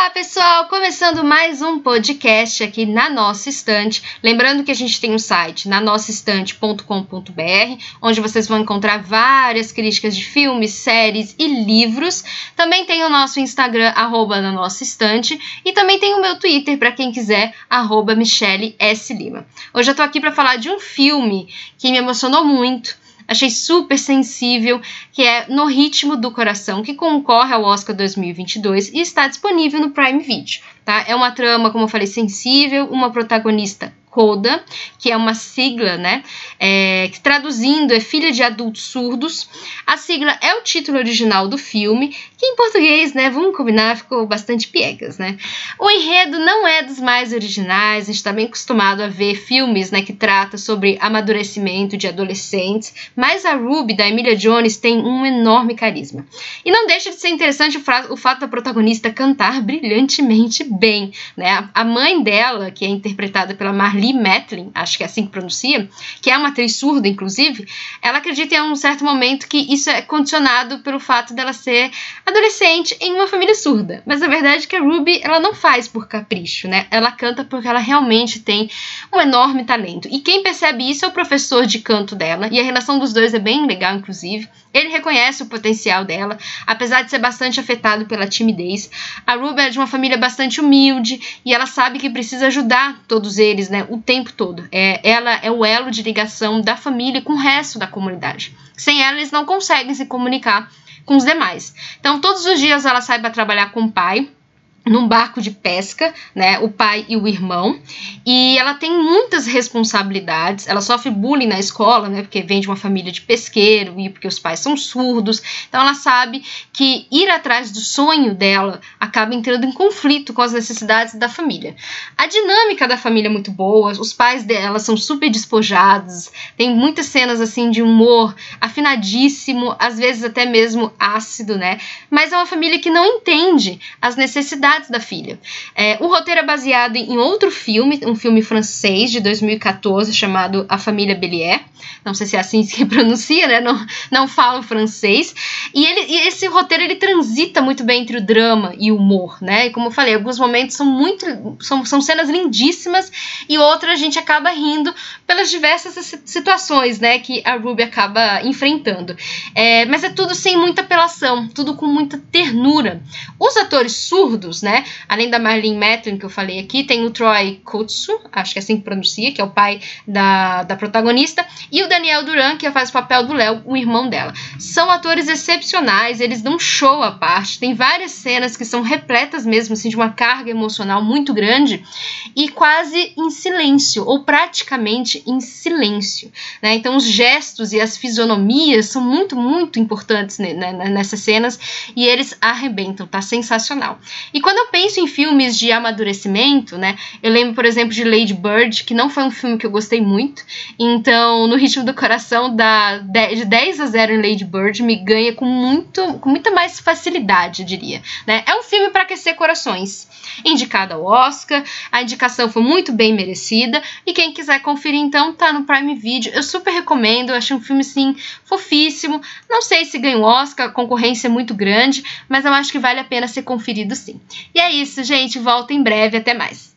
Olá, pessoal! Começando mais um podcast aqui na nossa estante. Lembrando que a gente tem um site na nossaestante.com.br, onde vocês vão encontrar várias críticas de filmes, séries e livros. Também tem o nosso Instagram, arroba na nossa estante, e também tem o meu Twitter, para quem quiser, arroba Michele S. Lima. Hoje eu tô aqui para falar de um filme que me emocionou muito achei super sensível, que é No Ritmo do Coração, que concorre ao Oscar 2022 e está disponível no Prime Video. Tá? É uma trama, como eu falei, sensível, uma protagonista CODA, que é uma sigla, né? É, que traduzindo é Filha de Adultos Surdos. A sigla é o título original do filme, que em português, né? Vamos combinar, ficou bastante piegas, né? O enredo não é dos mais originais, a gente está bem acostumado a ver filmes, né? Que trata sobre amadurecimento de adolescentes, mas a Ruby, da Emilia Jones, tem um enorme carisma. E não deixa de ser interessante o, o fato da protagonista cantar brilhantemente bem, né? A mãe dela, que é interpretada pela Marlene Lee Matlin, acho que é assim que pronuncia, que é uma atriz surda, inclusive, ela acredita em um certo momento que isso é condicionado pelo fato dela ser adolescente em uma família surda. Mas a verdade é que a Ruby, ela não faz por capricho, né? Ela canta porque ela realmente tem um enorme talento. E quem percebe isso é o professor de canto dela, e a relação dos dois é bem legal, inclusive. Ele reconhece o potencial dela, apesar de ser bastante afetado pela timidez. A Ruby é de uma família bastante humilde e ela sabe que precisa ajudar todos eles, né, o tempo todo. É, ela é o elo de ligação da família com o resto da comunidade. Sem ela, eles não conseguem se comunicar com os demais. Então, todos os dias ela sai para trabalhar com o pai num barco de pesca, né, o pai e o irmão, e ela tem muitas responsabilidades, ela sofre bullying na escola, né, porque vem de uma família de pesqueiro e porque os pais são surdos, então ela sabe que ir atrás do sonho dela acaba entrando em conflito com as necessidades da família. A dinâmica da família é muito boa, os pais dela são super despojados, tem muitas cenas assim de humor afinadíssimo, às vezes até mesmo ácido, né, mas é uma família que não entende as necessidades necessidades da filha. É, o roteiro é baseado em outro filme, um filme francês de 2014 chamado A Família Bellier. Não sei se é assim que pronuncia, né? Não, não falo francês. E, ele, e esse roteiro ele transita muito bem entre o drama e o humor, né? E como eu falei, alguns momentos são muito. São, são cenas lindíssimas e outras a gente acaba rindo pelas diversas situações, né? Que a Ruby acaba enfrentando. É, mas é tudo sem muita apelação, tudo com muita ternura. Os atores surdos né? Além da Marlene Matlin, que eu falei aqui, tem o Troy Kotsu, acho que é assim que pronuncia, que é o pai da, da protagonista, e o Daniel Duran, que faz o papel do Léo, o irmão dela. São atores excepcionais, eles dão show à parte, tem várias cenas que são repletas mesmo, assim, de uma carga emocional muito grande, e quase em silêncio, ou praticamente em silêncio, né? Então os gestos e as fisionomias são muito, muito importantes nessas cenas, e eles arrebentam, tá sensacional. E quando eu penso em filmes de amadurecimento, né, eu lembro, por exemplo, de Lady Bird, que não foi um filme que eu gostei muito. Então, no ritmo do coração, da, de 10 a 0 em Lady Bird, me ganha com, muito, com muita mais facilidade, eu diria. Né? É um filme para aquecer corações. Indicado ao Oscar, a indicação foi muito bem merecida. E quem quiser conferir, então, tá no Prime Video. Eu super recomendo, eu achei um filme, assim, fofíssimo. Não sei se ganha o Oscar, a concorrência é muito grande, mas eu acho que vale a pena ser conferido sim. E é isso, gente. Volto em breve. Até mais.